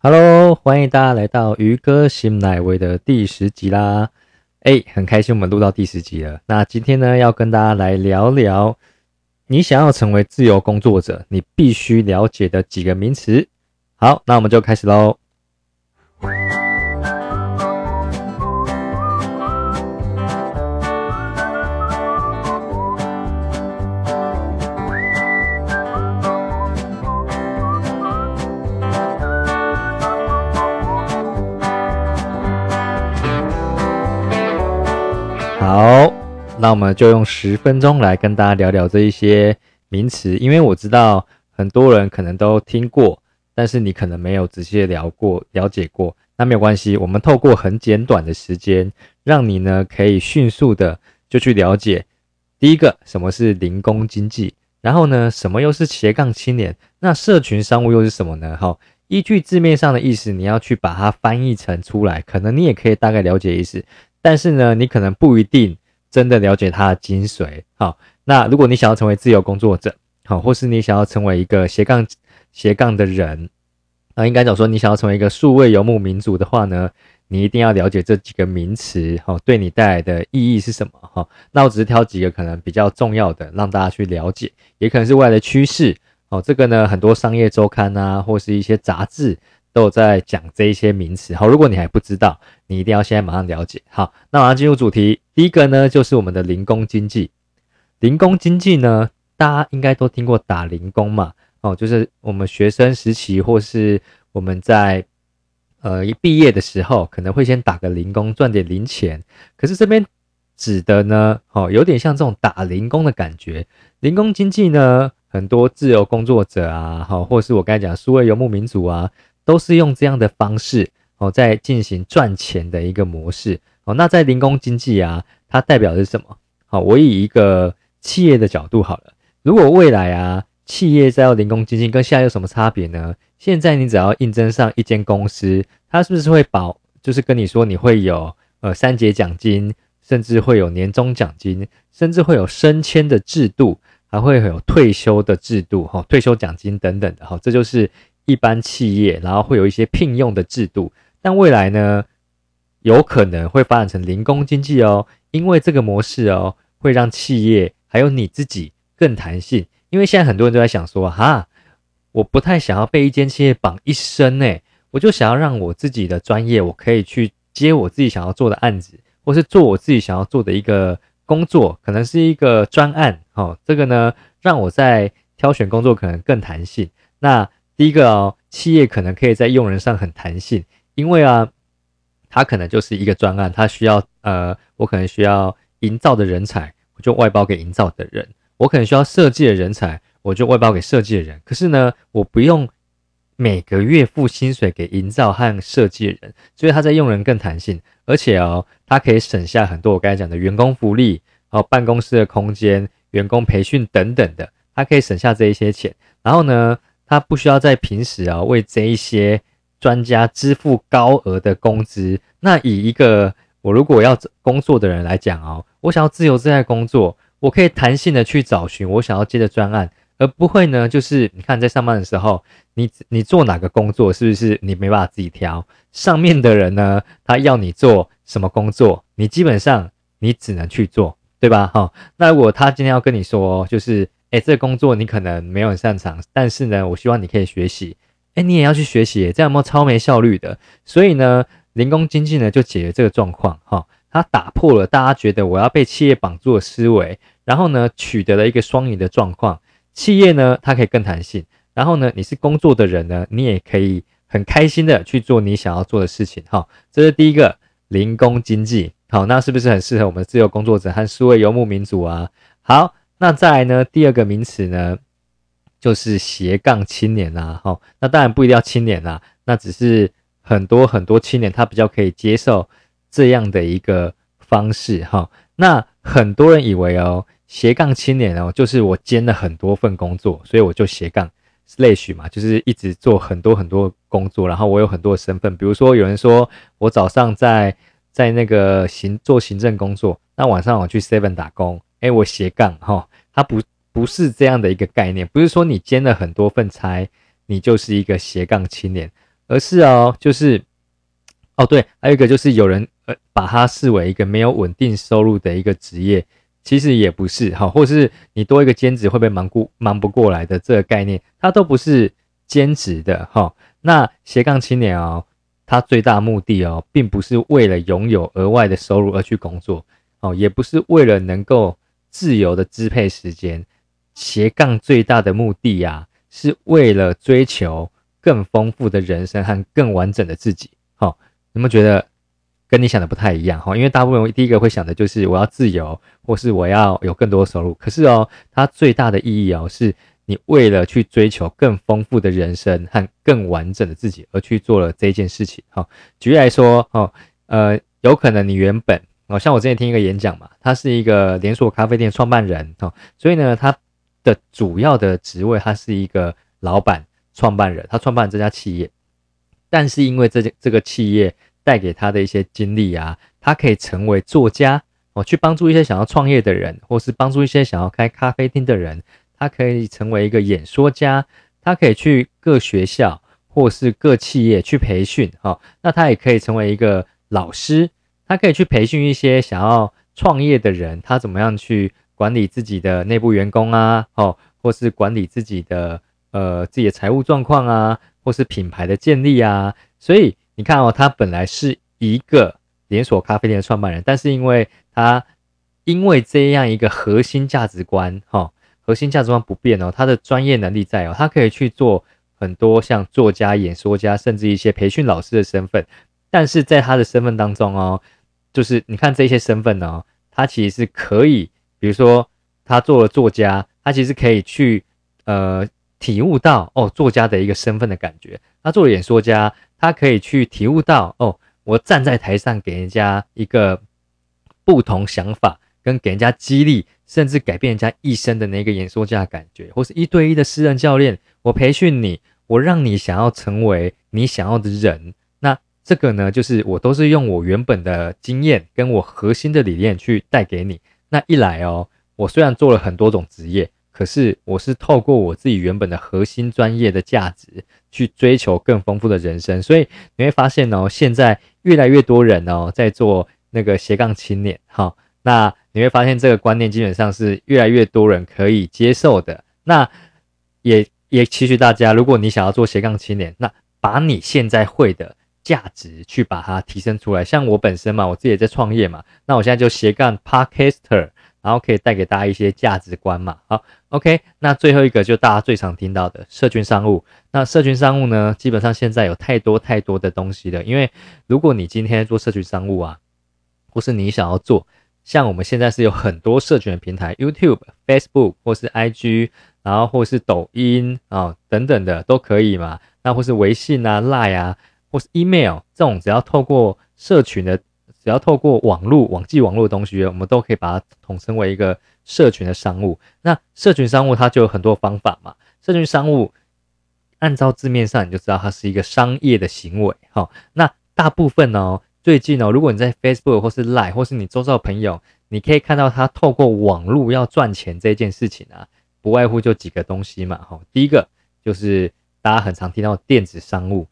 Hello，欢迎大家来到鱼哥新奶威的第十集啦！哎，很开心我们录到第十集了。那今天呢，要跟大家来聊聊，你想要成为自由工作者，你必须了解的几个名词。好，那我们就开始喽。那我们就用十分钟来跟大家聊聊这一些名词，因为我知道很多人可能都听过，但是你可能没有仔细聊过、了解过。那没有关系，我们透过很简短的时间，让你呢可以迅速的就去了解。第一个，什么是零工经济？然后呢，什么又是斜杠青年？那社群商务又是什么呢？好，依据字面上的意思，你要去把它翻译成出来，可能你也可以大概了解意思。但是呢，你可能不一定真的了解它的精髓。好，那如果你想要成为自由工作者，好，或是你想要成为一个斜杠斜杠的人，那应该讲说你想要成为一个数位游牧民族的话呢，你一定要了解这几个名词，好，对你带来的意义是什么？哈，那我只是挑几个可能比较重要的，让大家去了解，也可能是未来的趋势。哦，这个呢，很多商业周刊啊，或是一些杂志。都有在讲这一些名词，好，如果你还不知道，你一定要现在马上了解。好，那马上进入主题，第一个呢就是我们的零工经济。零工经济呢，大家应该都听过打零工嘛，哦，就是我们学生时期或是我们在呃一毕业的时候，可能会先打个零工赚点零钱。可是这边指的呢，哦，有点像这种打零工的感觉。零工经济呢，很多自由工作者啊，好，或是我刚才讲数位游牧民族啊。都是用这样的方式哦，在进行赚钱的一个模式哦。那在零工经济啊，它代表的是什么？好，我以一个企业的角度好了。如果未来啊，企业在要零工经济，跟现在有什么差别呢？现在你只要应征上一间公司，它是不是会保，就是跟你说你会有呃三节奖金，甚至会有年终奖金，甚至会有升迁的制度，还会有退休的制度哈，退休奖金等等的哈，这就是。一般企业，然后会有一些聘用的制度，但未来呢，有可能会发展成零工经济哦，因为这个模式哦，会让企业还有你自己更弹性。因为现在很多人都在想说，哈，我不太想要被一间企业绑一生呢，我就想要让我自己的专业，我可以去接我自己想要做的案子，或是做我自己想要做的一个工作，可能是一个专案，哦，这个呢，让我在挑选工作可能更弹性。那第一个哦，企业可能可以在用人上很弹性，因为啊，它可能就是一个专案，它需要呃，我可能需要营造的人才，我就外包给营造的人；我可能需要设计的人才，我就外包给设计的人。可是呢，我不用每个月付薪水给营造和设计的人，所以他在用人更弹性，而且哦，他可以省下很多我刚才讲的员工福利、哦办公室的空间、员工培训等等的，他可以省下这一些钱，然后呢？他不需要在平时啊为这一些专家支付高额的工资。那以一个我如果要工作的人来讲哦，我想要自由自在工作，我可以弹性的去找寻我想要接的专案，而不会呢就是你看在上班的时候，你你做哪个工作是不是你没办法自己挑？上面的人呢他要你做什么工作，你基本上你只能去做，对吧？哈，那如果他今天要跟你说就是。哎，这个工作你可能没有很擅长，但是呢，我希望你可以学习。哎，你也要去学习，这样有没有超没效率的？所以呢，零工经济呢就解决这个状况哈，它打破了大家觉得我要被企业绑住的思维，然后呢，取得了一个双赢的状况。企业呢，它可以更弹性，然后呢，你是工作的人呢，你也可以很开心的去做你想要做的事情哈。这是第一个零工经济，好，那是不是很适合我们自由工作者和数位游牧民族啊？好。那再来呢？第二个名词呢，就是斜杠青年啦。哈，那当然不一定要青年啦，那只是很多很多青年他比较可以接受这样的一个方式。哈，那很多人以为哦，斜杠青年哦，就是我兼了很多份工作，所以我就斜杠类许嘛，就是一直做很多很多工作，然后我有很多身份。比如说有人说我早上在在那个行做行政工作，那晚上我去 Seven 打工。哎，我斜杠哈，他不不是这样的一个概念，不是说你兼了很多份差，你就是一个斜杠青年。而是哦，就是哦对，还有一个就是有人呃把它视为一个没有稳定收入的一个职业，其实也不是哈，或是你多一个兼职会不会忙过忙不过来的这个概念，它都不是兼职的哈。那斜杠青年哦，他最大目的哦，并不是为了拥有额外的收入而去工作哦，也不是为了能够自由的支配时间。斜杠最大的目的呀，是为了追求更丰富的人生和更完整的自己。好，有没有觉得跟你想的不太一样？哈，因为大部分第一个会想的就是我要自由，或是我要有更多收入。可是哦，它最大的意义哦，是你为了去追求更丰富的人生和更完整的自己而去做了这件事情。哈，举例来说，哦，呃，有可能你原本哦，像我之前听一个演讲嘛，他是一个连锁咖啡店创办人，哦，所以呢，他。的主要的职位，他是一个老板、创办人，他创办这家企业。但是因为这这个企业带给他的一些经历啊，他可以成为作家哦，去帮助一些想要创业的人，或是帮助一些想要开咖啡厅的人。他可以成为一个演说家，他可以去各学校或是各企业去培训哈。那他也可以成为一个老师，他可以去培训一些想要创业的人，他怎么样去。管理自己的内部员工啊，哦，或是管理自己的呃自己的财务状况啊，或是品牌的建立啊，所以你看哦，他本来是一个连锁咖啡店的创办人，但是因为他因为这样一个核心价值观，哈，核心价值观不变哦，他的专业能力在哦，他可以去做很多像作家、演说家，甚至一些培训老师的身份，但是在他的身份当中哦，就是你看这些身份呢，他其实是可以。比如说，他做了作家，他其实可以去呃体悟到哦作家的一个身份的感觉。他做了演说家，他可以去体悟到哦，我站在台上给人家一个不同想法，跟给人家激励，甚至改变人家一生的那个演说家的感觉，或是一对一的私人教练，我培训你，我让你想要成为你想要的人。那这个呢，就是我都是用我原本的经验跟我核心的理念去带给你。那一来哦，我虽然做了很多种职业，可是我是透过我自己原本的核心专业的价值去追求更丰富的人生，所以你会发现哦，现在越来越多人哦在做那个斜杠青年，哈，那你会发现这个观念基本上是越来越多人可以接受的。那也也期许大家，如果你想要做斜杠青年，那把你现在会的。价值去把它提升出来，像我本身嘛，我自己也在创业嘛，那我现在就斜杠 Podcaster，然后可以带给大家一些价值观嘛。好，OK，那最后一个就大家最常听到的社群商务。那社群商务呢，基本上现在有太多太多的东西了，因为如果你今天做社群商务啊，或是你想要做，像我们现在是有很多社群的平台，YouTube、Facebook 或是 IG，然后或是抖音啊等等的都可以嘛。那或是微信啊、Line 啊。或是 email 这种，只要透过社群的，只要透过网络、网际网络的东西，我们都可以把它统称为一个社群的商务。那社群商务它就有很多方法嘛。社群商务按照字面上你就知道它是一个商业的行为。哈，那大部分呢，最近呢，如果你在 Facebook 或是 Line 或是你周遭的朋友，你可以看到他透过网络要赚钱这件事情啊，不外乎就几个东西嘛。哈，第一个就是大家很常听到电子商务。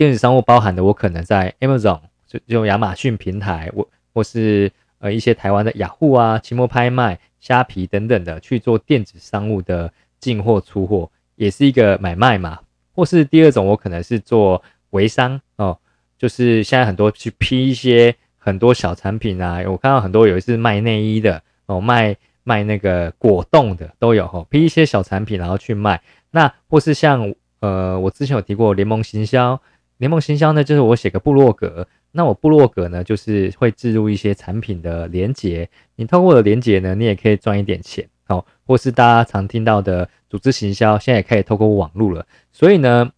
电子商务包含的，我可能在 Amazon 就就亚马逊平台，我或是呃一些台湾的雅虎啊、期末拍卖、虾皮等等的去做电子商务的进货出货，也是一个买卖嘛。或是第二种，我可能是做微商哦，就是现在很多去批一些很多小产品啊，我看到很多有一次卖内衣的哦，卖卖那个果冻的都有哈，批一些小产品然后去卖。那或是像呃我之前有提过联盟行销。联盟行销呢，就是我写个部落格，那我部落格呢，就是会置入一些产品的连结，你透过的连结呢，你也可以赚一点钱，哦，或是大家常听到的组织行销，现在也可以透过网络了。所以呢，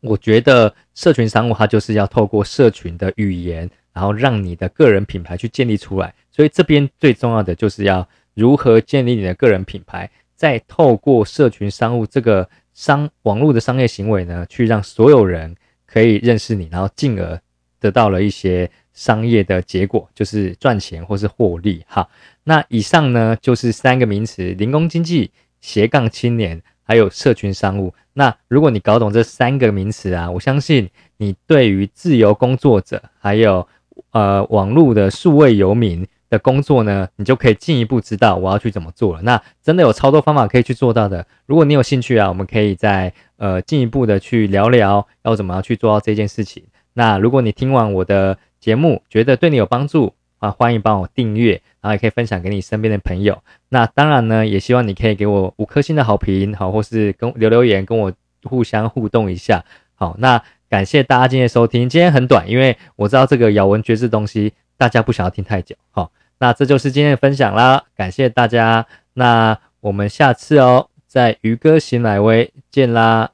我觉得社群商务它就是要透过社群的语言，然后让你的个人品牌去建立出来。所以这边最重要的就是要如何建立你的个人品牌，再透过社群商务这个商网络的商业行为呢，去让所有人。可以认识你，然后进而得到了一些商业的结果，就是赚钱或是获利。哈，那以上呢就是三个名词：零工经济、斜杠青年，还有社群商务。那如果你搞懂这三个名词啊，我相信你对于自由工作者还有呃网络的数位游民的工作呢，你就可以进一步知道我要去怎么做了。那真的有超多方法可以去做到的。如果你有兴趣啊，我们可以再呃进一步的去聊聊要怎么样去做到这件事情。那如果你听完我的节目觉得对你有帮助啊，欢迎帮我订阅，然后也可以分享给你身边的朋友。那当然呢，也希望你可以给我五颗星的好评，好，或是跟留留言，跟我互相互动一下。好，那感谢大家今天收听，今天很短，因为我知道这个咬文嚼字东西大家不想要听太久。好，那这就是今天的分享啦感谢大家。那我们下次哦在渔歌行来威见啦。